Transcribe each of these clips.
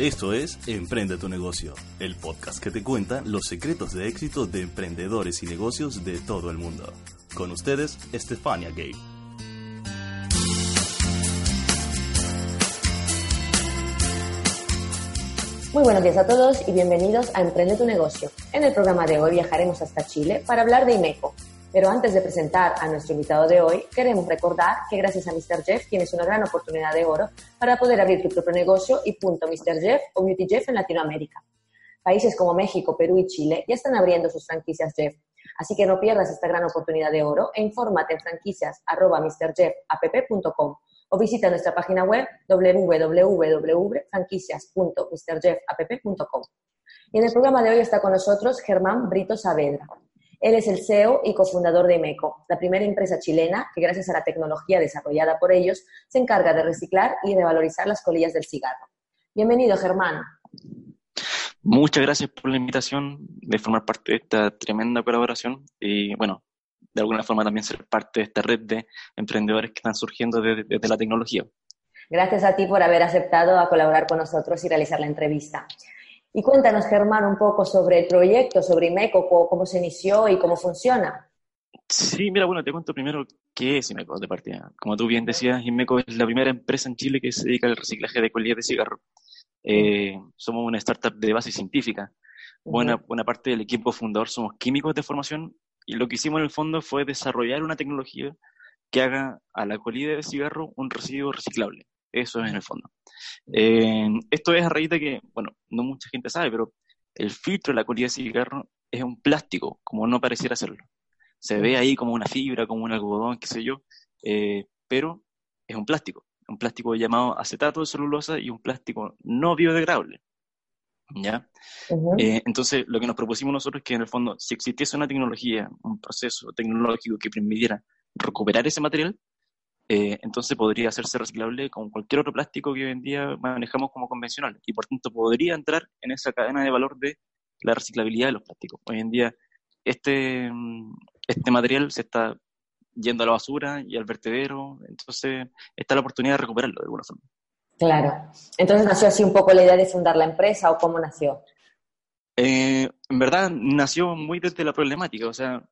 Esto es Emprende tu negocio, el podcast que te cuenta los secretos de éxito de emprendedores y negocios de todo el mundo. Con ustedes, Estefania Gay. Muy buenos días a todos y bienvenidos a Emprende tu negocio. En el programa de hoy viajaremos hasta Chile para hablar de IMECO, pero antes de presentar a nuestro invitado de hoy, queremos recordar que gracias a Mr. Jeff tienes una gran oportunidad de oro para poder abrir tu propio negocio y punto Mr. Jeff o Beauty Jeff en Latinoamérica. Países como México, Perú y Chile ya están abriendo sus franquicias Jeff. Así que no pierdas esta gran oportunidad de oro e infórmate en franquicias.mrjeff.app.com o visita nuestra página web www.franquicias.mrjeffapp.com. Y en el programa de hoy está con nosotros Germán Brito Saavedra. Él es el CEO y cofundador de MECO, la primera empresa chilena que gracias a la tecnología desarrollada por ellos se encarga de reciclar y revalorizar las colillas del cigarro. Bienvenido, Germán. Muchas gracias por la invitación de formar parte de esta tremenda colaboración y, bueno, de alguna forma también ser parte de esta red de emprendedores que están surgiendo desde, desde la tecnología. Gracias a ti por haber aceptado a colaborar con nosotros y realizar la entrevista. Y cuéntanos, Germán, un poco sobre el proyecto, sobre IMECO, cómo se inició y cómo funciona. Sí, mira, bueno, te cuento primero qué es IMECO de partida. Como tú bien decías, IMECO es la primera empresa en Chile que se dedica al reciclaje de colillas de cigarro. Eh, somos una startup de base científica. Buena, buena parte del equipo fundador somos químicos de formación y lo que hicimos en el fondo fue desarrollar una tecnología que haga a la colilla de cigarro un residuo reciclable. Eso es en el fondo. Eh, esto es a raíz de que, bueno, no mucha gente sabe, pero el filtro de la colilla de cigarro es un plástico, como no pareciera serlo. Se ve ahí como una fibra, como un algodón, qué sé yo, eh, pero es un plástico, un plástico llamado acetato de celulosa y un plástico no biodegradable. ¿Ya? Eh, entonces, lo que nos propusimos nosotros es que en el fondo, si existiese una tecnología, un proceso tecnológico que permitiera recuperar ese material, eh, entonces podría hacerse reciclable con cualquier otro plástico que hoy en día manejamos como convencional y por tanto podría entrar en esa cadena de valor de la reciclabilidad de los plásticos. Hoy en día este, este material se está yendo a la basura y al vertedero, entonces está la oportunidad de recuperarlo de alguna forma. Claro. Entonces nació así un poco la idea de fundar la empresa o cómo nació. Eh, en verdad nació muy desde la problemática, o sea,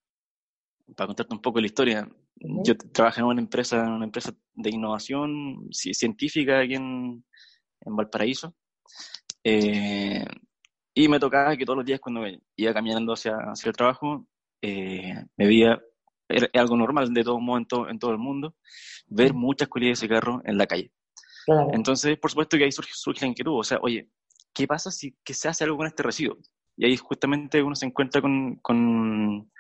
para contarte un poco la historia, yo trabajé en una empresa, en una empresa de innovación científica aquí en, Valparaíso. Eh, y me tocaba que todos los días cuando iba caminando hacia, hacia el trabajo, eh, me veía, era algo normal de todo modo en todo, el mundo, ver muchas colillas de cigarro en la calle. Entonces, por supuesto que ahí surge, surge la inquietud, o sea, oye, ¿qué pasa si que se hace algo con este residuo? Y ahí justamente uno se encuentra con, con,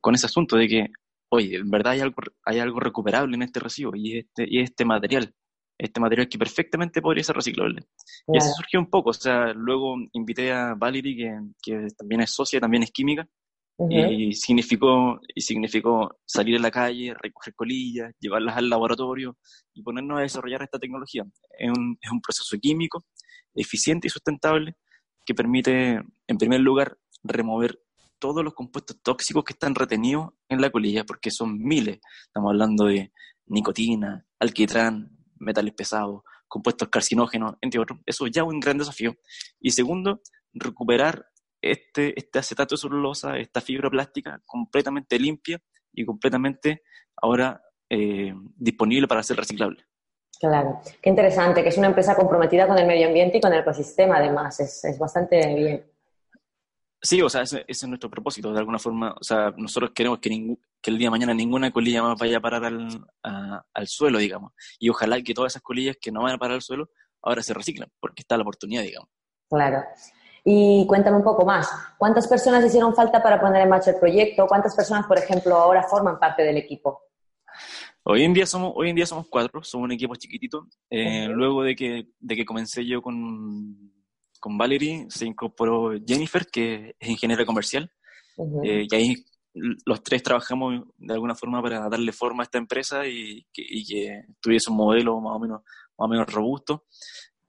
con ese asunto de que, oye, en verdad hay algo, hay algo recuperable en este residuo y este, y este material, este material que perfectamente podría ser reciclable. Y así surgió un poco, o sea, luego invité a Valerie, que, que también es socia, también es química, y, significó, y significó salir a la calle, recoger colillas, llevarlas al laboratorio y ponernos a desarrollar esta tecnología. Es un, es un proceso químico eficiente y sustentable que permite, en primer lugar, remover todos los compuestos tóxicos que están retenidos en la colilla, porque son miles. Estamos hablando de nicotina, alquitrán, metales pesados, compuestos carcinógenos, entre otros. Eso ya es un gran desafío. Y segundo, recuperar este, este acetato de celulosa, esta fibra plástica completamente limpia y completamente ahora eh, disponible para ser reciclable. Claro, qué interesante, que es una empresa comprometida con el medio ambiente y con el ecosistema además, es, es bastante bien. Sí, o sea, ese, es nuestro propósito, de alguna forma. O sea, nosotros queremos que, que el día de mañana ninguna colilla más vaya a parar al, al suelo, digamos. Y ojalá que todas esas colillas que no van a parar al suelo ahora se reciclen, porque está la oportunidad, digamos. Claro. Y cuéntame un poco más. ¿Cuántas personas hicieron falta para poner en marcha el proyecto? ¿Cuántas personas, por ejemplo, ahora forman parte del equipo? Hoy en día somos, hoy en día somos cuatro, somos un equipo chiquitito. Eh, luego de que, de que comencé yo con con Valerie se incorporó Jennifer, que es ingeniera comercial, eh, y ahí los tres trabajamos de alguna forma para darle forma a esta empresa y que, tuviese un modelo más o menos, más o menos robusto.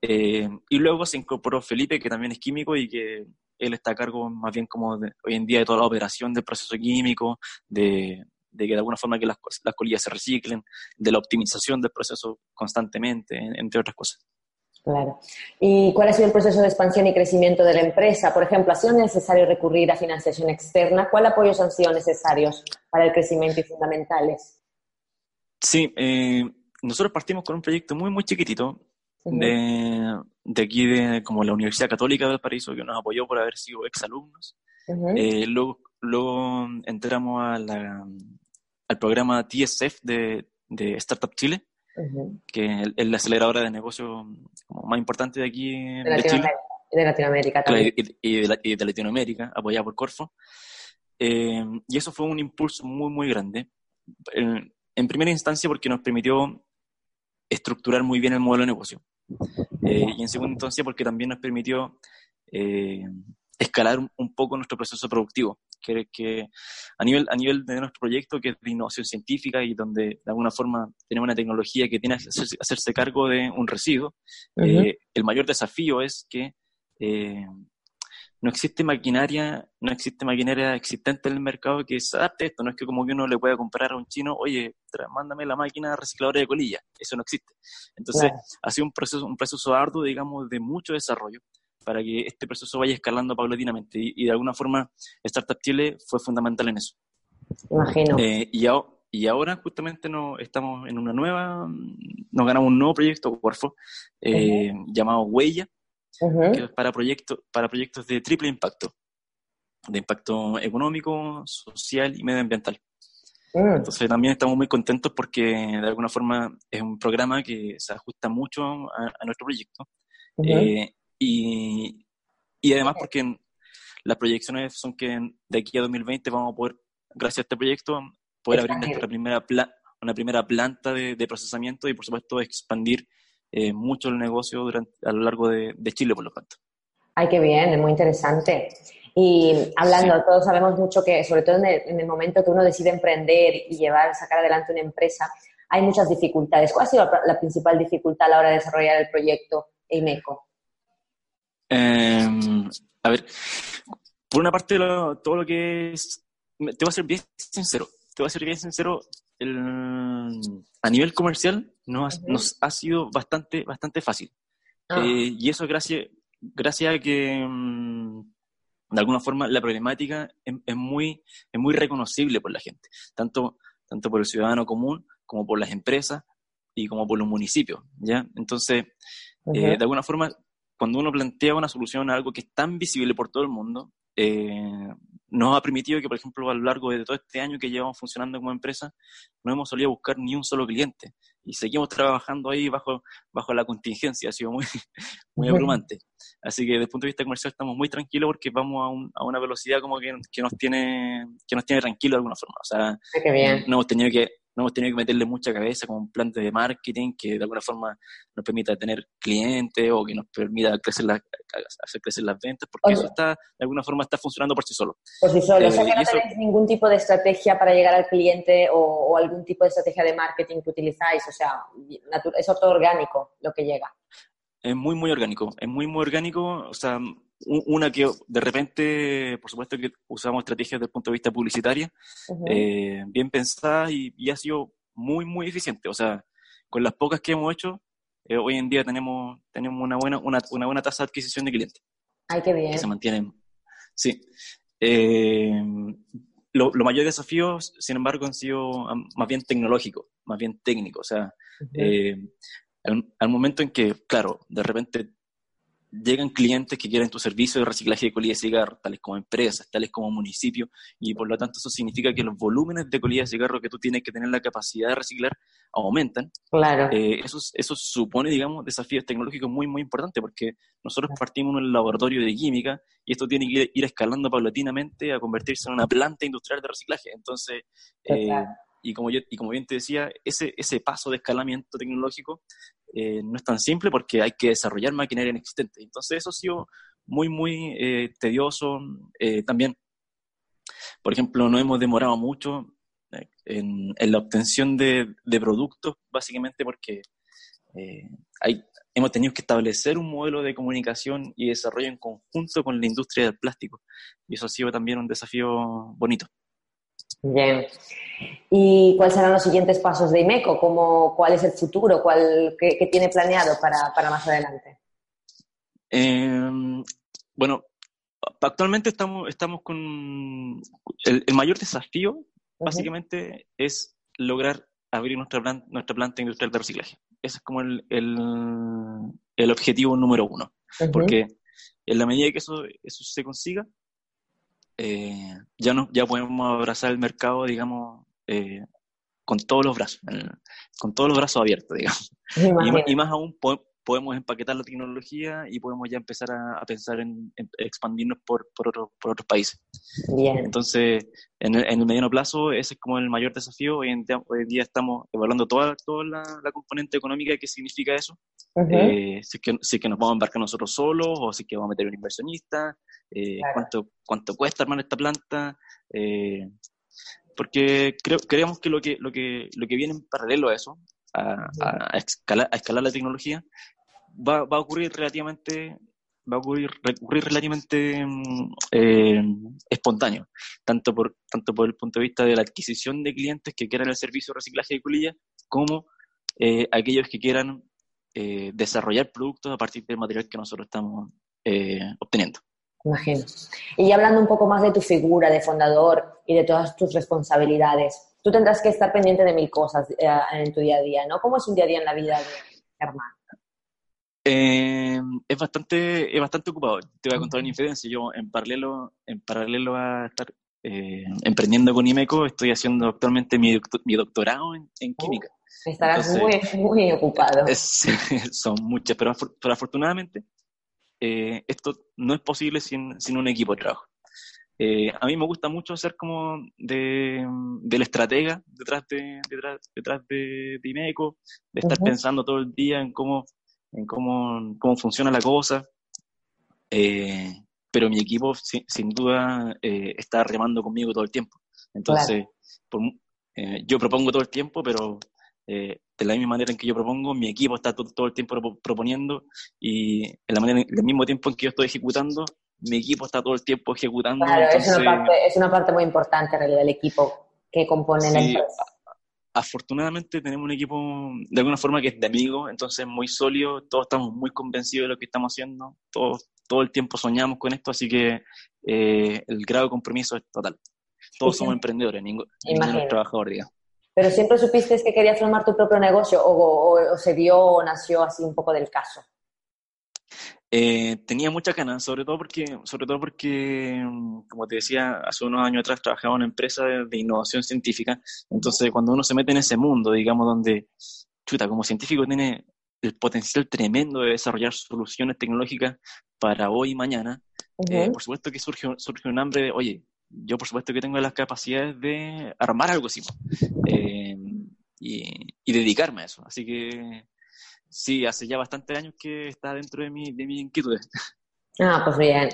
Eh, y luego se incorporó Felipe, que también es químico y que él está a cargo más bien como hoy en día de toda la operación del proceso químico, de, que de alguna forma que las, las colillas se reciclen, de la optimización del proceso constantemente, entre otras cosas. Claro. ¿Y cuál ha sido el proceso de expansión y crecimiento de la empresa? Por ejemplo, ¿ha sido necesario recurrir a financiación externa? ¿Cuál apoyos han sido necesarios para el crecimiento y fundamentales? Sí, eh, nosotros partimos con un proyecto muy, muy chiquitito de, de, aquí, de como la Universidad Católica del Paraíso, que nos apoyó por haber sido exalumnos. Eh, luego, luego entramos a la, al programa TSF de, de Startup Chile, que es la aceleradora de negocio más importante de aquí de, Chile. de Latinoamérica también. Y, de, Latinoamérica, apoyada por Corfo. Eh, y eso fue un impulso muy, muy grande. En, primera instancia porque nos permitió estructurar muy bien el modelo de negocio. Eh, y en segunda instancia porque también nos permitió eh, escalar un, poco nuestro proceso productivo, que, que a, nivel, a nivel de nuestro proyecto, que es de innovación científica y donde de alguna forma tenemos una tecnología que tiene que hacerse, cargo de un residuo, eh, el mayor desafío es que eh, no existe maquinaria, no existe maquinaria existente en el mercado que se adapte a esto. No es que como que uno le pueda comprar a un chino, oye, mándame la máquina recicladora de colilla. Eso no existe. Entonces, ha sido un proceso, un proceso arduo, digamos, de mucho desarrollo para que este proceso vaya escalando paulatinamente. Y, de alguna forma, Startup Chile fue fundamental en eso. Imagino. Eh, y, y, ahora justamente no, estamos en una nueva, nos ganamos un nuevo proyecto, Warfo, eh, llamado Huella, que es para, proyectos para proyectos de triple impacto, de impacto económico, social y medioambiental. Mm. Entonces también estamos muy contentos porque de alguna forma es un programa que se ajusta mucho a, nuestro proyecto. Y, y además porque las proyecciones son que de aquí a 2020 vamos a poder, gracias a este proyecto, poder abrir nuestra primera una primera planta de, procesamiento y por supuesto expandir eh, mucho el negocio durante, a lo largo de, Chile, por lo tanto. Ay, qué bien, es muy interesante. Y hablando, todos sabemos mucho que, sobre todo en el, momento que uno decide emprender y llevar, sacar adelante una empresa, hay muchas dificultades. ¿Cuál ha sido la principal dificultad a la hora de desarrollar el proyecto EIMECO? Em, a ver, por una parte, todo lo que es. Te voy a ser bien sincero. Te voy a ser bien sincero. a nivel comercial nos, nos, ha sido bastante, bastante fácil. Ah. Eh, y eso gracias, gracias a que, mm, de alguna forma, la problemática es, muy, es muy reconocible por la gente, tanto, tanto por el ciudadano común como por las empresas y como por los municipios. ¿ya? Entonces, eh, de alguna forma, cuando uno plantea una solución a algo que es tan visible por todo el mundo, eh, nos ha permitido que, por ejemplo, a lo largo de todo este año que llevamos funcionando como empresa, no hemos solido buscar ni un solo cliente y seguimos trabajando ahí bajo, bajo la contingencia, ha sido muy, muy abrumante. Así que desde el punto de vista comercial estamos muy tranquilos porque vamos a, un, a una velocidad como que, que, nos tiene que nos tiene tranquilos de alguna forma. O sea, no hemos tenido que no hemos tenido que meterle mucha cabeza con un plan de marketing que de alguna forma nos permita tener clientes o que nos permita crecer hacer crecer las ventas, porque eso está, de alguna forma está funcionando por sí solo. Por sí solo, o sea que no tenéis ningún tipo de estrategia para llegar al cliente o, algún tipo de estrategia de marketing que utilizáis, o sea, es todo orgánico lo que llega. Es muy, muy orgánico, es muy, muy orgánico, o sea, una que de repente, por supuesto que usamos estrategias desde el punto de vista publicitario, eh, bien pensadas y, ha sido muy, muy eficiente. O sea, con las pocas que hemos hecho, eh, hoy en día tenemos, tenemos una, buena, una, una, buena tasa de adquisición de clientes. Ay, qué bien. Que se mantienen. Sí. Eh, lo, mayor desafío, sin embargo, han sido más bien tecnológicos, más bien técnicos. O sea, al, momento en que, claro, de repente llegan clientes que quieren tu servicio de reciclaje de colillas de cigarro, tales como empresas, tales como municipios, y por lo tanto eso significa que los volúmenes de colillas de cigarro que tú tienes que tener la capacidad de reciclar aumentan. Claro. Eh, eso, eso supone, digamos, desafíos tecnológicos muy, muy importantes, porque nosotros partimos en un laboratorio de química y esto tiene que ir, escalando paulatinamente a convertirse en una planta industrial de reciclaje. Entonces, eh, y como, yo, y como bien te decía, ese, ese paso de escalamiento tecnológico eh, no es tan simple porque hay que desarrollar maquinaria inexistente. Entonces eso ha sido muy, muy eh, tedioso. Eh, también, por ejemplo, no hemos demorado mucho en, la obtención de, de, productos, básicamente porque hay, hemos tenido que establecer un modelo de comunicación y desarrollo en conjunto con la industria del plástico. Y eso ha sido también un desafío bonito. Bien. ¿Y cuáles serán los siguientes pasos de IMECO? ¿Cómo, ¿Cuál es el futuro? ¿Cuál, qué, tiene planeado para, más adelante? Em, bueno, actualmente estamos, estamos con el, mayor desafío, básicamente, es lograr abrir nuestra, nuestra planta industrial de reciclaje. Ese es como el, el, objetivo número uno. Porque en la medida que eso, eso se consiga, eh, ya, no, ya podemos abrazar el mercado, digamos, eh, con todos los brazos, con todos los brazos abiertos, digamos. Y, y, más aún podemos empaquetar la tecnología y podemos ya empezar a, pensar en, expandirnos por, por, por, otros países. Bien. Entonces, en el, en el, mediano plazo, ese es como el mayor desafío. Hoy en día, hoy día estamos evaluando toda, toda la, componente económica que significa eso. Eh, si, es que, si que nos vamos a embarcar nosotros solos o si es que vamos a meter un inversionista, eh, cuánto, cuánto cuesta armar esta planta. Eh, porque creo, creemos que lo que, lo, que, lo que viene en paralelo a eso, a, a, escalar, a escalar la tecnología, va, va a ocurrir relativamente va a ocurrir, relativamente mm, eh, espontáneo, tanto por, tanto por el punto de vista de la adquisición de clientes que quieran el servicio de reciclaje de colillas, como eh, aquellos que quieran desarrollar productos a partir del material que nosotros estamos obteniendo. Imagino. Y hablando un poco más de tu figura de fundador y de todas tus responsabilidades, tú tendrás que estar pendiente de mil cosas en tu día a día, ¿no? ¿Cómo es un día a día en la vida de Germán? Eh, es bastante es bastante ocupado. Te voy a contar una infidencia. Yo, en paralelo, en paralelo a estar eh, emprendiendo con IMECO, estoy haciendo actualmente mi, mi doctorado en, en química. estarás muy, muy ocupado. son muchas, pero, afortunadamente eh, esto no es posible sin, sin un equipo de trabajo. a mí me gusta mucho ser como de, del estratega detrás de, detrás, detrás de, IMECO, de estar pensando todo el día en cómo en cómo, cómo funciona la cosa. Eh, pero mi equipo sin, duda eh, está remando conmigo todo el tiempo. Entonces, eh, yo propongo todo el tiempo, pero de la misma manera en que yo propongo, mi equipo está todo, el tiempo proponiendo y en la manera, en el mismo tiempo en que yo estoy ejecutando, mi equipo está todo el tiempo ejecutando. Claro, es, una parte, es, una parte, muy importante en realidad del equipo que compone la empresa afortunadamente tenemos un equipo de alguna forma que es de amigos, entonces muy sólido, todos estamos muy convencidos de lo que estamos haciendo, todos, todo el tiempo soñamos con esto, así que eh, el grado de compromiso es total. Todos somos emprendedores, ninguno, es trabajador, digamos. ¿Pero siempre supiste que querías formar tu propio negocio o se dio o nació así un poco del caso? Eh, tenía muchas ganas, sobre todo porque, sobre todo porque, mm, como te decía, hace unos años atrás trabajaba en una empresa de, innovación científica, entonces cuando uno se mete en ese mundo, digamos, donde, chuta, como científico tiene el potencial tremendo de desarrollar soluciones tecnológicas para hoy y mañana, eh, por supuesto que surge, surge un hambre de, oye, yo por supuesto que tengo las capacidades de armar algo así, eh, y, y dedicarme a eso, así que Sí, hace ya bastantes años que está dentro de mi, de mi inquietudes. Ah, pues bien.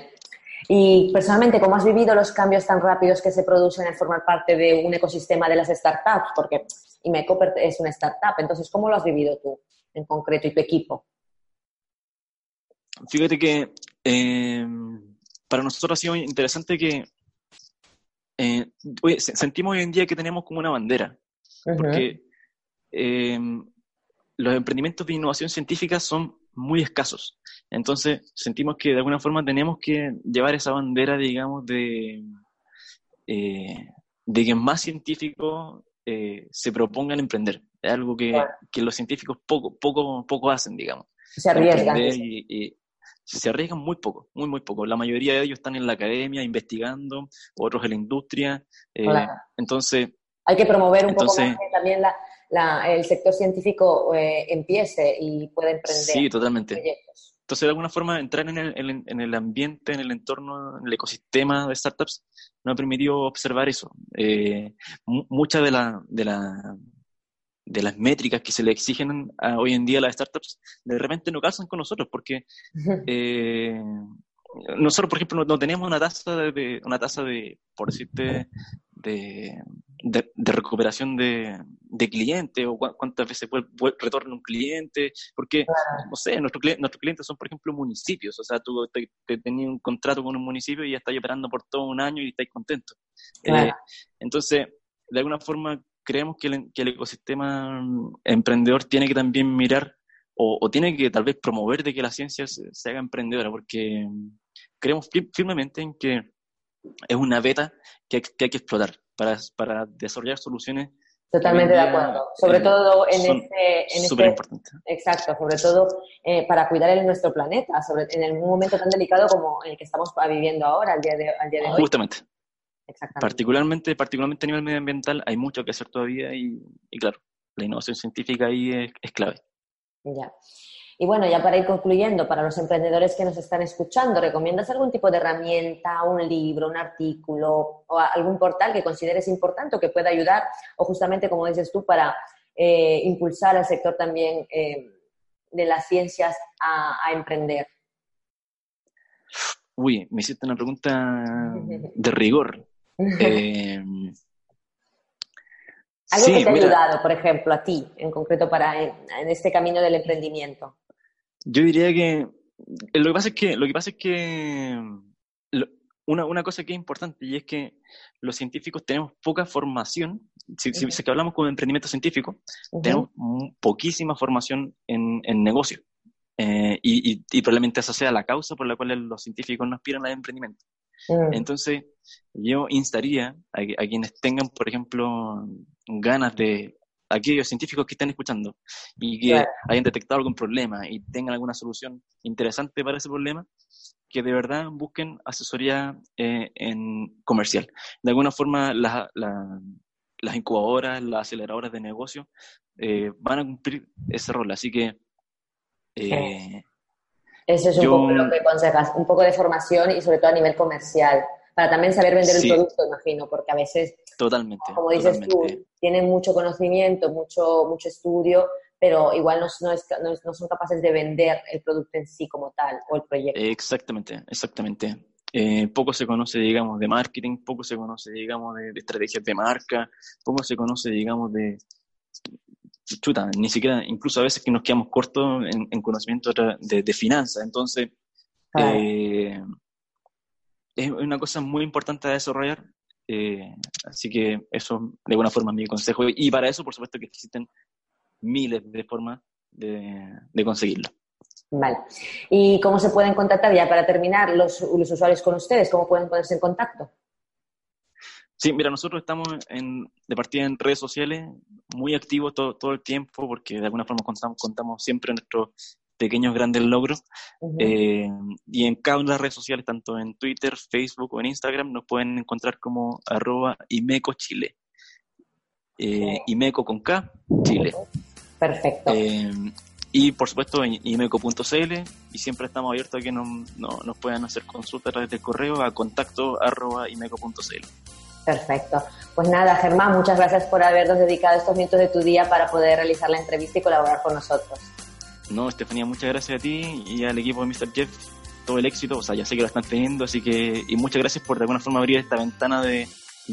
Y personalmente, ¿cómo has vivido los cambios tan rápidos que se producen al formar parte de un ecosistema de las startups? Porque Imeco es una startup, entonces, ¿cómo lo has vivido tú en concreto y tu equipo? Fíjate que eh, para nosotros ha sido interesante que eh, sentimos hoy en día que tenemos como una bandera, porque eh, los emprendimientos de innovación científica son muy escasos. Entonces, sentimos que de alguna forma tenemos que llevar esa bandera, digamos, de, eh, de que más científicos eh, se propongan emprender. Es algo que, los científicos poco, poco, poco hacen, digamos. Se arriesgan. Y, se arriesgan muy poco, muy, muy poco. La mayoría de ellos están en la academia investigando, otros en la industria. Eh, entonces... Hay que promover un poco más también la, el sector científico eh, empiece y pueda emprender. Sí, totalmente. Entonces, de alguna forma, entrar en el, en el, ambiente, en el entorno, en el ecosistema de startups, nos ha permitido observar eso. Eh, muchas de, la, de, la, de las métricas que se le exigen hoy en día a las startups, de repente no calzan con nosotros, porque eh, nosotros, por ejemplo, no, tenemos una tasa de, una tasa de, por decirte, de, de, recuperación de, de clientes o cuántas veces retorna un cliente, porque, no sé, nuestros clientes son, por ejemplo, municipios, o sea, tú te, tenías un contrato con un municipio y ya estás operando por todo un año y estás contento. Eh, entonces, de alguna forma, creemos que el, que el ecosistema emprendedor tiene que también mirar o, tiene que tal vez promover de que la ciencia se, haga emprendedora, porque creemos firmemente en que es una beta que, hay que explotar para, para desarrollar soluciones Totalmente de acuerdo. Sobre todo en este... En súper este, importante. Exacto, sobre todo eh, para cuidar el, nuestro planeta, sobre, en un momento tan delicado como el que estamos viviendo ahora, al día de, al día de hoy. Justamente. Exactamente. Particularmente, particularmente a nivel medioambiental hay mucho que hacer todavía y, y claro, la innovación científica ahí es, es clave. Ya. Y bueno, ya para ir concluyendo, para los emprendedores que nos están escuchando, ¿recomiendas algún tipo de herramienta, un libro, un artículo o algún portal que consideres importante o que pueda ayudar o justamente, como dices tú, para eh, impulsar al sector también eh, de las ciencias a, emprender? Uy, me hiciste una pregunta de rigor. Eh, algo que te ha ayudado, por ejemplo, a ti, en concreto, para en, este camino del emprendimiento. Yo diría que eh, lo que pasa es que, lo que, pasa es que una, una, cosa que es importante y es que los científicos tenemos poca formación. Si, si, que hablamos con emprendimiento científico, tenemos poquísima formación en, en negocio. Eh, y, y, probablemente esa sea la causa por la cual los científicos no aspiran al emprendimiento. Mm. Entonces, yo instaría a, a, quienes tengan, por ejemplo, ganas de aquellos científicos que estén escuchando y que hayan detectado algún problema y tengan alguna solución interesante para ese problema, que de verdad busquen asesoría eh, en comercial. De alguna forma, las incubadoras, las aceleradoras de negocio eh, van a cumplir ese rol. Así que... Eh, Eso es un poco lo que aconsejas, un poco de formación y sobre todo a nivel comercial para también saber vender el producto, imagino, porque a veces, totalmente, como dices tú, tienen mucho conocimiento, mucho, mucho estudio, pero igual no, no, es, no, son capaces de vender el producto en sí como tal o el proyecto. Exactamente, exactamente. Eh, poco se conoce, digamos, de marketing, poco se conoce, digamos, de, estrategias de marca, poco se conoce, digamos, de, chuta, ni siquiera, incluso a veces que nos quedamos cortos en, conocimiento de, de finanzas. Entonces, eh, es una cosa muy importante a desarrollar. Eh, así que eso, de alguna forma, es mi consejo. Y para eso, por supuesto, que existen miles de formas de, conseguirlo. Vale. ¿Y cómo se pueden contactar ya para terminar los, los usuarios con ustedes? ¿Cómo pueden ponerse en contacto? Sí, mira, nosotros estamos en, de partida en redes sociales, muy activos todo, todo el tiempo, porque de alguna forma contamos, contamos siempre nuestro pequeños grandes logros. Eh, y en cada una de las redes sociales, tanto en Twitter, Facebook o en Instagram, nos pueden encontrar como arroba Imeco Chile. Eh, Imeco con K, Chile. Perfecto. Eh, y por supuesto en imeco.cl y siempre estamos abiertos a que nos, nos puedan hacer consultas a través del correo a contacto arroba imeco.cl. Perfecto. Pues nada, Germán, muchas gracias por habernos dedicado estos minutos de tu día para poder realizar la entrevista y colaborar con nosotros. No, Estefanía, muchas gracias a ti y al equipo de Mr. Jeff. Todo el éxito, o sea, ya sé que lo están teniendo, así que, y muchas gracias por de alguna forma abrir esta ventana de,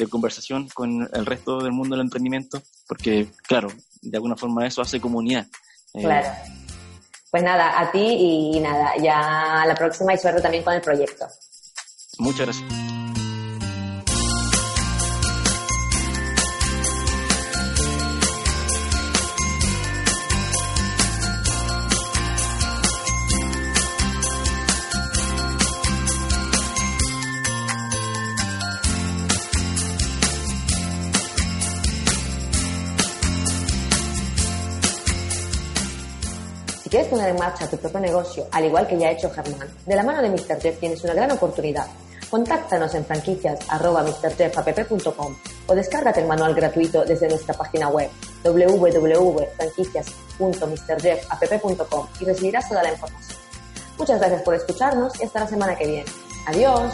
conversación con el resto del mundo del emprendimiento, porque, claro, de alguna forma eso hace comunidad. Eh, claro. Pues nada, a ti y nada, ya a la próxima y suerte también con el proyecto. Muchas gracias. Quieres poner en marcha tu propio negocio, al igual que ya ha hecho Germán, de la mano de Mr. Jeff tienes una gran oportunidad. Contáctanos en franquicias.mrjefapp.com o descárgate el manual gratuito desde nuestra página web www.franquicias.mrjefapp.com y recibirás toda la información. Muchas gracias por escucharnos y hasta la semana que viene. Adiós.